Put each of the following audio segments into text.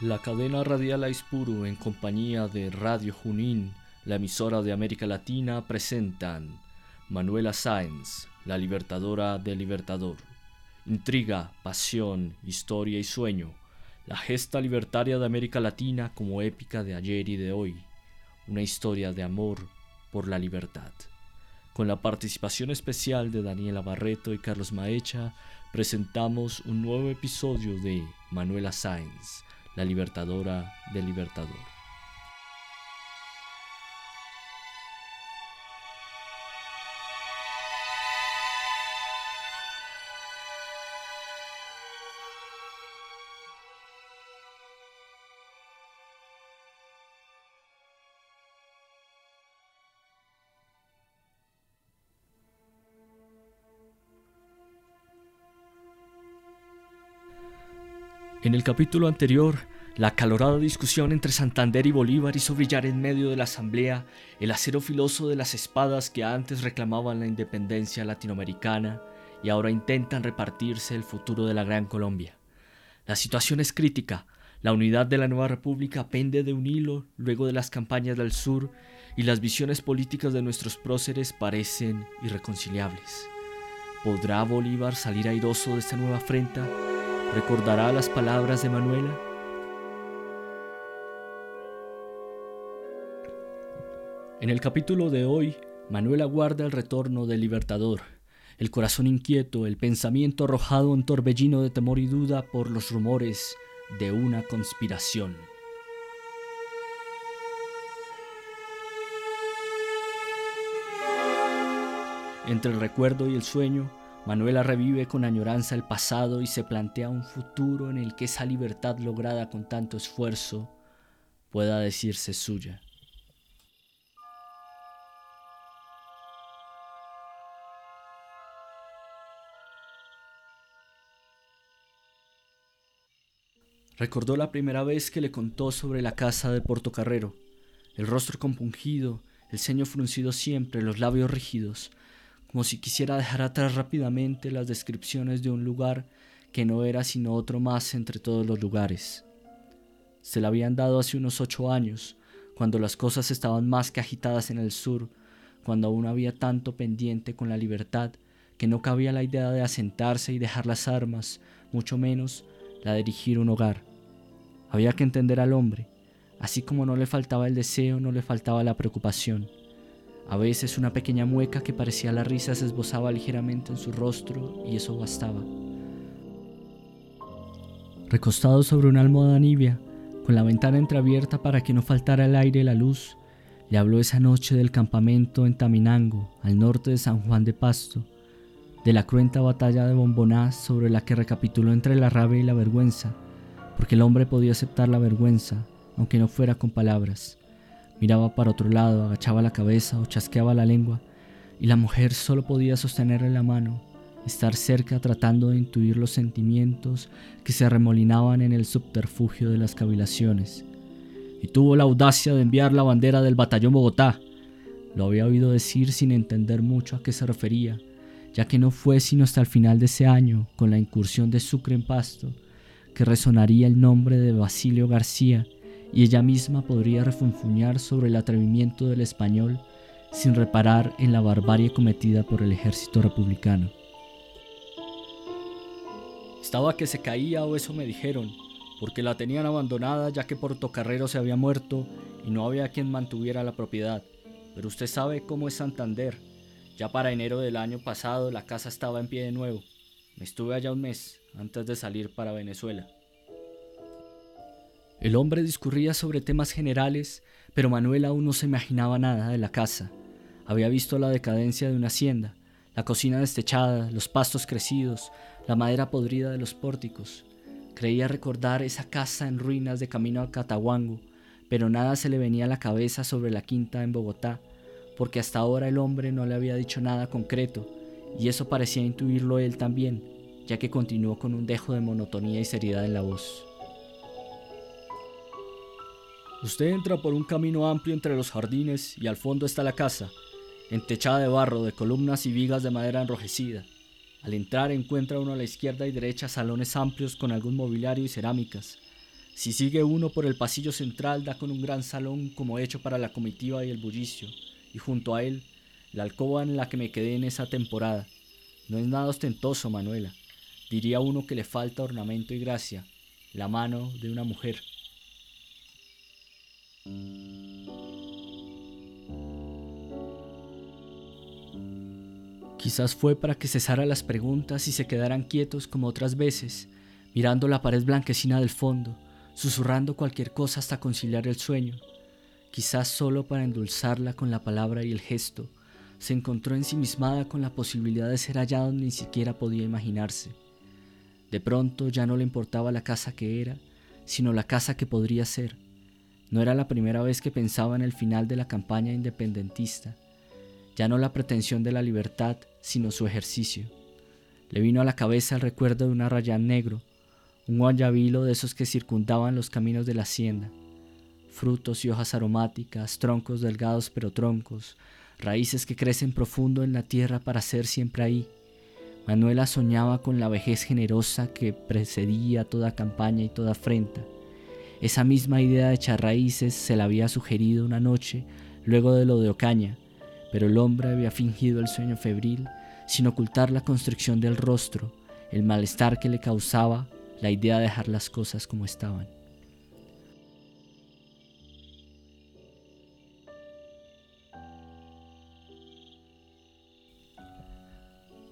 La cadena radial Aispuru en compañía de Radio Junín, la emisora de América Latina, presentan Manuela Sáenz, la libertadora del Libertador. Intriga, pasión, historia y sueño. La gesta libertaria de América Latina como épica de ayer y de hoy. Una historia de amor por la libertad. Con la participación especial de Daniela Barreto y Carlos Maecha, presentamos un nuevo episodio de Manuela Sáenz la libertadora del libertador. En el capítulo anterior, la acalorada discusión entre Santander y Bolívar hizo brillar en medio de la asamblea el acero filoso de las espadas que antes reclamaban la independencia latinoamericana y ahora intentan repartirse el futuro de la Gran Colombia. La situación es crítica. La unidad de la nueva república pende de un hilo luego de las campañas del sur y las visiones políticas de nuestros próceres parecen irreconciliables. ¿Podrá Bolívar salir airoso de esta nueva afrenta? ¿Recordará las palabras de Manuela? En el capítulo de hoy, Manuela guarda el retorno del Libertador, el corazón inquieto, el pensamiento arrojado en torbellino de temor y duda por los rumores de una conspiración. Entre el recuerdo y el sueño, Manuela revive con añoranza el pasado y se plantea un futuro en el que esa libertad lograda con tanto esfuerzo pueda decirse suya. Recordó la primera vez que le contó sobre la casa de Portocarrero, el rostro compungido, el ceño fruncido siempre, los labios rígidos, como si quisiera dejar atrás rápidamente las descripciones de un lugar que no era sino otro más entre todos los lugares. Se la habían dado hace unos ocho años, cuando las cosas estaban más que agitadas en el sur, cuando aún había tanto pendiente con la libertad que no cabía la idea de asentarse y dejar las armas, mucho menos la de dirigir un hogar. Había que entender al hombre, así como no le faltaba el deseo, no le faltaba la preocupación. A veces una pequeña mueca que parecía la risa se esbozaba ligeramente en su rostro y eso bastaba. Recostado sobre una almohada nibia, con la ventana entreabierta para que no faltara el aire y la luz, le habló esa noche del campamento en Taminango, al norte de San Juan de Pasto, de la cruenta batalla de Bombonás sobre la que recapituló entre la rabia y la vergüenza, porque el hombre podía aceptar la vergüenza, aunque no fuera con palabras. Miraba para otro lado, agachaba la cabeza o chasqueaba la lengua, y la mujer solo podía sostenerle la mano, estar cerca tratando de intuir los sentimientos que se arremolinaban en el subterfugio de las cavilaciones. Y tuvo la audacia de enviar la bandera del batallón Bogotá. Lo había oído decir sin entender mucho a qué se refería, ya que no fue sino hasta el final de ese año, con la incursión de Sucre en Pasto, que resonaría el nombre de Basilio García y ella misma podría refunfuñar sobre el atrevimiento del español sin reparar en la barbarie cometida por el ejército republicano. Estaba que se caía o eso me dijeron, porque la tenían abandonada ya que Portocarrero se había muerto y no había quien mantuviera la propiedad. Pero usted sabe cómo es Santander. Ya para enero del año pasado la casa estaba en pie de nuevo. Me estuve allá un mes antes de salir para Venezuela. El hombre discurría sobre temas generales, pero Manuel aún no se imaginaba nada de la casa. Había visto la decadencia de una hacienda, la cocina destechada, los pastos crecidos, la madera podrida de los pórticos. Creía recordar esa casa en ruinas de camino a Catahuango, pero nada se le venía a la cabeza sobre la quinta en Bogotá, porque hasta ahora el hombre no le había dicho nada concreto, y eso parecía intuirlo él también, ya que continuó con un dejo de monotonía y seriedad en la voz. Usted entra por un camino amplio entre los jardines y al fondo está la casa, entechada de barro, de columnas y vigas de madera enrojecida. Al entrar encuentra uno a la izquierda y derecha salones amplios con algún mobiliario y cerámicas. Si sigue uno por el pasillo central da con un gran salón como hecho para la comitiva y el bullicio, y junto a él la alcoba en la que me quedé en esa temporada. No es nada ostentoso, Manuela. Diría uno que le falta ornamento y gracia, la mano de una mujer. Quizás fue para que cesara las preguntas y se quedaran quietos como otras veces, mirando la pared blanquecina del fondo, susurrando cualquier cosa hasta conciliar el sueño. Quizás solo para endulzarla con la palabra y el gesto, se encontró ensimismada con la posibilidad de ser hallada donde ni siquiera podía imaginarse. De pronto ya no le importaba la casa que era, sino la casa que podría ser. No era la primera vez que pensaba en el final de la campaña independentista ya no la pretensión de la libertad, sino su ejercicio. Le vino a la cabeza el recuerdo de un arrayán negro, un guayabilo de esos que circundaban los caminos de la hacienda, frutos y hojas aromáticas, troncos delgados pero troncos, raíces que crecen profundo en la tierra para ser siempre ahí. Manuela soñaba con la vejez generosa que precedía toda campaña y toda afrenta. Esa misma idea de echar raíces se la había sugerido una noche luego de lo de Ocaña, pero el hombre había fingido el sueño febril sin ocultar la constricción del rostro, el malestar que le causaba la idea de dejar las cosas como estaban.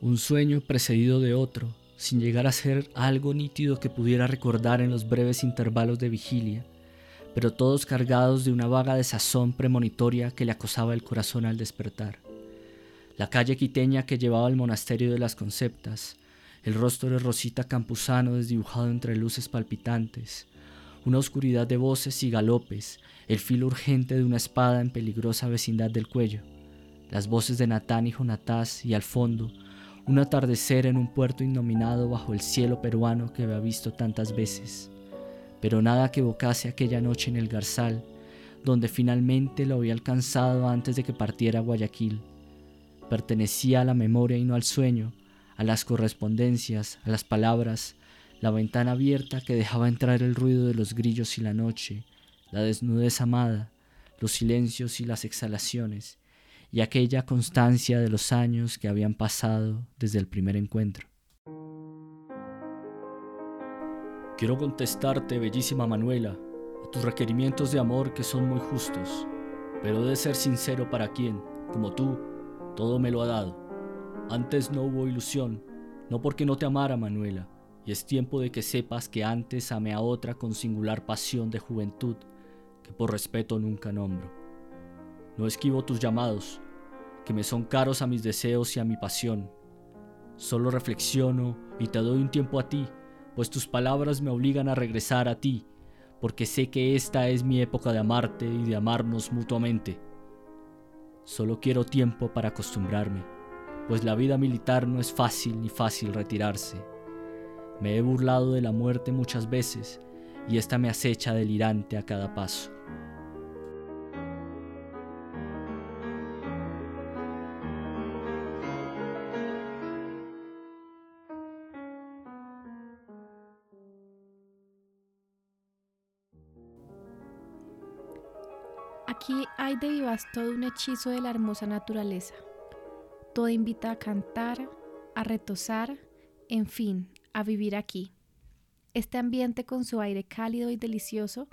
Un sueño precedido de otro, sin llegar a ser algo nítido que pudiera recordar en los breves intervalos de vigilia, pero todos cargados de una vaga desazón premonitoria que le acosaba el corazón al despertar. La calle quiteña que llevaba al monasterio de las Conceptas, el rostro de Rosita Campuzano desdibujado entre luces palpitantes, una oscuridad de voces y galopes, el filo urgente de una espada en peligrosa vecindad del cuello, las voces de Natán y Jonatás y al fondo, un atardecer en un puerto innominado bajo el cielo peruano que había visto tantas veces pero nada que evocase aquella noche en el Garzal, donde finalmente lo había alcanzado antes de que partiera a Guayaquil. Pertenecía a la memoria y no al sueño, a las correspondencias, a las palabras, la ventana abierta que dejaba entrar el ruido de los grillos y la noche, la desnudez amada, los silencios y las exhalaciones, y aquella constancia de los años que habían pasado desde el primer encuentro. Quiero contestarte, bellísima Manuela, a tus requerimientos de amor que son muy justos, pero de ser sincero para quien, como tú, todo me lo ha dado. Antes no hubo ilusión, no porque no te amara, Manuela, y es tiempo de que sepas que antes amé a otra con singular pasión de juventud, que por respeto nunca nombro. No esquivo tus llamados, que me son caros a mis deseos y a mi pasión. Solo reflexiono y te doy un tiempo a ti pues tus palabras me obligan a regresar a ti, porque sé que esta es mi época de amarte y de amarnos mutuamente. Solo quiero tiempo para acostumbrarme, pues la vida militar no es fácil ni fácil retirarse. Me he burlado de la muerte muchas veces y esta me acecha delirante a cada paso. Hay de vivas todo un hechizo de la hermosa naturaleza. Todo invita a cantar, a retosar, en fin, a vivir aquí. Este ambiente con su aire cálido y delicioso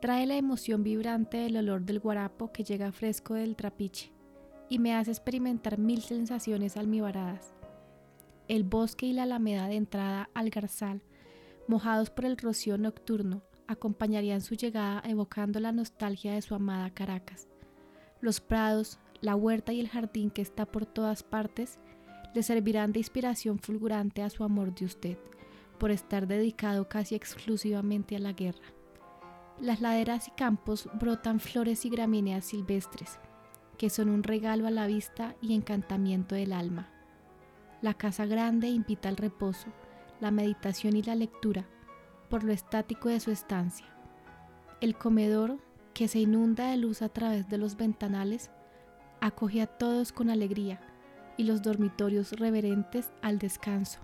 trae la emoción vibrante del olor del guarapo que llega fresco del trapiche y me hace experimentar mil sensaciones almibaradas. El bosque y la alameda de entrada al garzal, mojados por el rocío nocturno, acompañarían su llegada evocando la nostalgia de su amada Caracas. Los prados, la huerta y el jardín que está por todas partes le servirán de inspiración fulgurante a su amor de usted, por estar dedicado casi exclusivamente a la guerra. Las laderas y campos brotan flores y gramíneas silvestres, que son un regalo a la vista y encantamiento del alma. La casa grande invita al reposo, la meditación y la lectura, por lo estático de su estancia. El comedor, que se inunda de luz a través de los ventanales, acoge a todos con alegría y los dormitorios reverentes al descanso,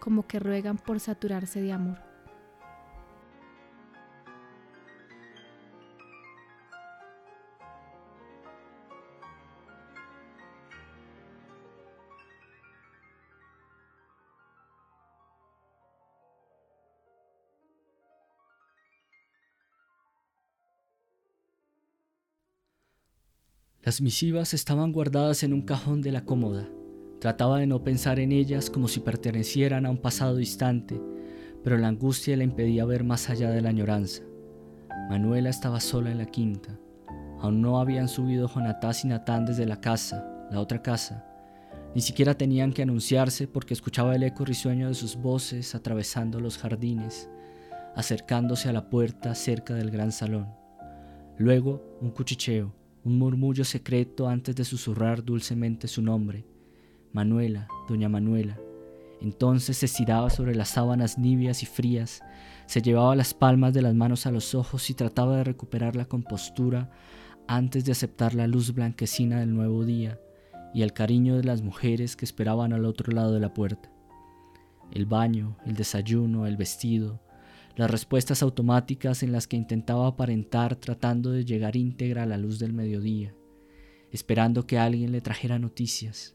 como que ruegan por saturarse de amor. Las misivas estaban guardadas en un cajón de la cómoda. Trataba de no pensar en ellas como si pertenecieran a un pasado distante, pero la angustia le impedía ver más allá de la añoranza. Manuela estaba sola en la quinta. Aún no habían subido Jonatás y Natán desde la casa, la otra casa. Ni siquiera tenían que anunciarse porque escuchaba el eco risueño de sus voces atravesando los jardines, acercándose a la puerta cerca del gran salón. Luego un cuchicheo, un murmullo secreto antes de susurrar dulcemente su nombre. Manuela, doña Manuela. Entonces se estiraba sobre las sábanas nibias y frías, se llevaba las palmas de las manos a los ojos y trataba de recuperar la compostura antes de aceptar la luz blanquecina del nuevo día y el cariño de las mujeres que esperaban al otro lado de la puerta. El baño, el desayuno, el vestido, las respuestas automáticas en las que intentaba aparentar tratando de llegar íntegra a la luz del mediodía, esperando que alguien le trajera noticias.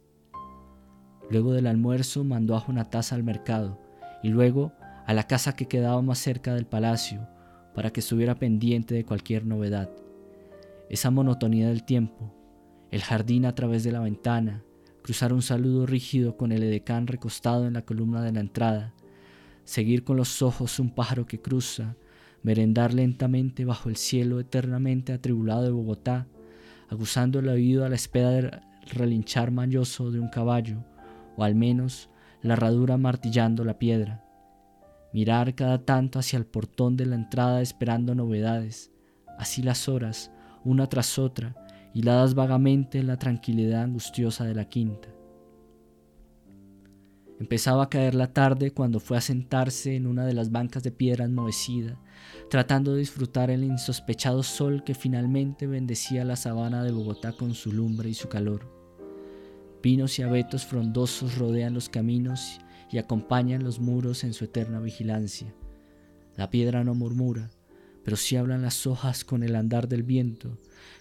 Luego del almuerzo mandó a Jonatás al mercado y luego a la casa que quedaba más cerca del palacio para que estuviera pendiente de cualquier novedad. Esa monotonía del tiempo, el jardín a través de la ventana, cruzar un saludo rígido con el edecán recostado en la columna de la entrada, seguir con los ojos un pájaro que cruza, merendar lentamente bajo el cielo eternamente atribulado de Bogotá, aguzando el oído a la espera del relinchar mañoso de un caballo, o al menos la herradura martillando la piedra. Mirar cada tanto hacia el portón de la entrada esperando novedades, así las horas, una tras otra, hiladas vagamente en la tranquilidad angustiosa de la quinta. Empezaba a caer la tarde cuando fue a sentarse en una de las bancas de piedra enmohecida, tratando de disfrutar el insospechado sol que finalmente bendecía la sabana de Bogotá con su lumbre y su calor. Pinos y abetos frondosos rodean los caminos y acompañan los muros en su eterna vigilancia. La piedra no murmura, pero sí hablan las hojas con el andar del viento,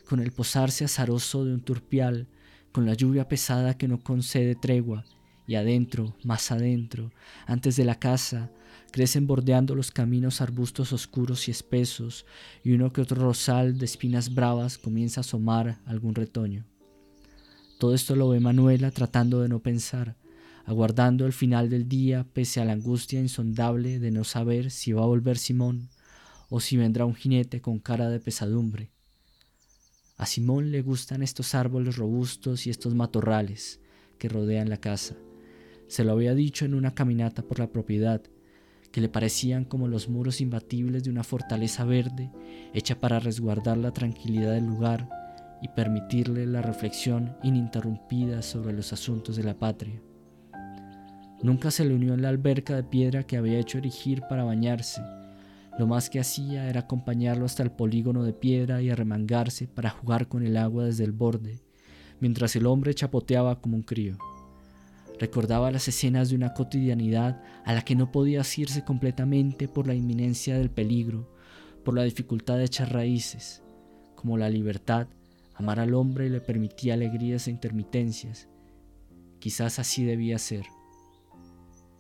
con el posarse azaroso de un turpial, con la lluvia pesada que no concede tregua y adentro, más adentro, antes de la casa, crecen bordeando los caminos arbustos oscuros y espesos, y uno que otro rosal de espinas bravas comienza a asomar algún retoño. Todo esto lo ve Manuela tratando de no pensar, aguardando el final del día pese a la angustia insondable de no saber si va a volver Simón o si vendrá un jinete con cara de pesadumbre. A Simón le gustan estos árboles robustos y estos matorrales que rodean la casa se lo había dicho en una caminata por la propiedad, que le parecían como los muros imbatibles de una fortaleza verde hecha para resguardar la tranquilidad del lugar y permitirle la reflexión ininterrumpida sobre los asuntos de la patria. Nunca se le unió en la alberca de piedra que había hecho erigir para bañarse. Lo más que hacía era acompañarlo hasta el polígono de piedra y arremangarse para jugar con el agua desde el borde, mientras el hombre chapoteaba como un crío. Recordaba las escenas de una cotidianidad a la que no podía asirse completamente por la inminencia del peligro, por la dificultad de echar raíces, como la libertad, amar al hombre le permitía alegrías e intermitencias. Quizás así debía ser.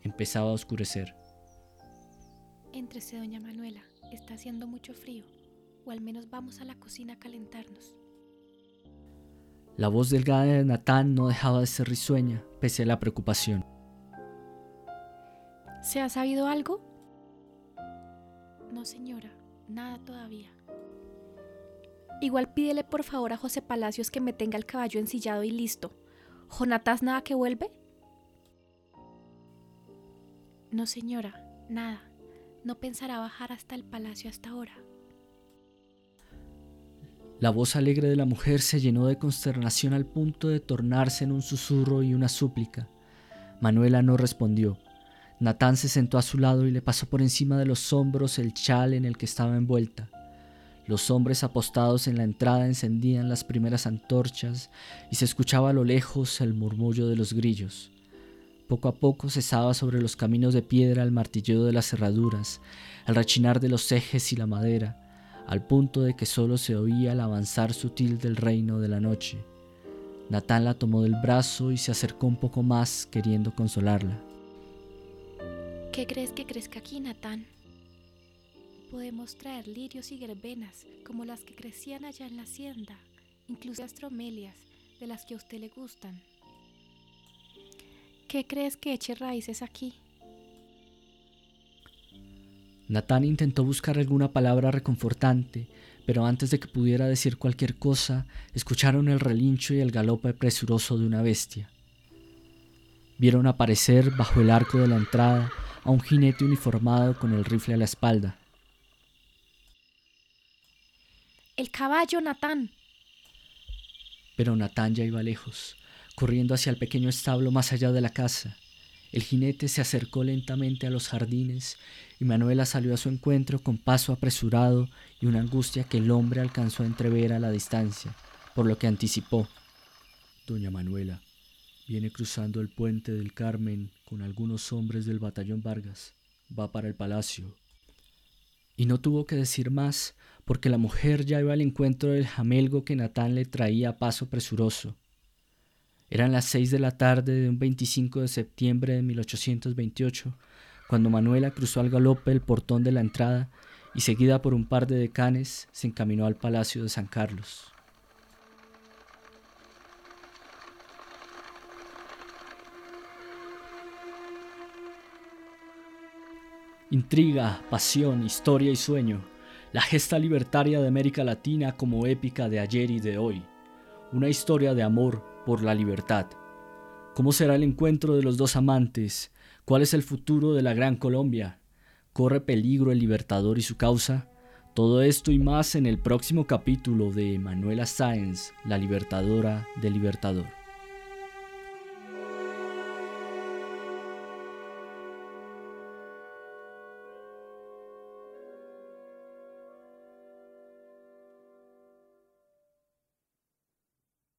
Empezaba a oscurecer. Entrese, doña Manuela, está haciendo mucho frío, o al menos vamos a la cocina a calentarnos. La voz delgada de Natán no dejaba de ser risueña, pese a la preocupación. ¿Se ha sabido algo? No, señora, nada todavía. Igual pídele por favor a José Palacios que me tenga el caballo ensillado y listo. ¿Jonatás nada que vuelve? No, señora, nada. No pensará bajar hasta el palacio hasta ahora. La voz alegre de la mujer se llenó de consternación al punto de tornarse en un susurro y una súplica. Manuela no respondió. Natán se sentó a su lado y le pasó por encima de los hombros el chal en el que estaba envuelta. Los hombres apostados en la entrada encendían las primeras antorchas y se escuchaba a lo lejos el murmullo de los grillos. Poco a poco cesaba sobre los caminos de piedra el martilleo de las cerraduras, el rechinar de los ejes y la madera, al punto de que solo se oía el avanzar sutil del reino de la noche. Natán la tomó del brazo y se acercó un poco más queriendo consolarla. ¿Qué crees que crezca aquí, Natán? Podemos traer lirios y verbenas como las que crecían allá en la hacienda incluso astromelias, de las que a usted le gustan. ¿Qué crees que eche raíces aquí? Natán intentó buscar alguna palabra reconfortante, pero antes de que pudiera decir cualquier cosa, escucharon el relincho y el galope presuroso de una bestia. Vieron aparecer bajo el arco de la entrada a un jinete uniformado con el rifle a la espalda. El caballo, Natán. Pero Natán ya iba lejos, corriendo hacia el pequeño establo más allá de la casa. El jinete se acercó lentamente a los jardines y Manuela salió a su encuentro con paso apresurado y una angustia que el hombre alcanzó a entrever a la distancia, por lo que anticipó. Doña Manuela viene cruzando el puente del Carmen con algunos hombres del batallón Vargas. Va para el palacio. Y no tuvo que decir más, porque la mujer ya iba al encuentro del jamelgo que Natán le traía a paso presuroso. Eran las seis de la tarde de un 25 de septiembre de 1828, cuando Manuela cruzó al galope el portón de la entrada y seguida por un par de decanes se encaminó al Palacio de San Carlos. Intriga, pasión, historia y sueño. La gesta libertaria de América Latina como épica de ayer y de hoy. Una historia de amor por la libertad. ¿Cómo será el encuentro de los dos amantes? ¿Cuál es el futuro de la Gran Colombia? ¿Corre peligro el Libertador y su causa? Todo esto y más en el próximo capítulo de Manuela Sáenz, la Libertadora del Libertador.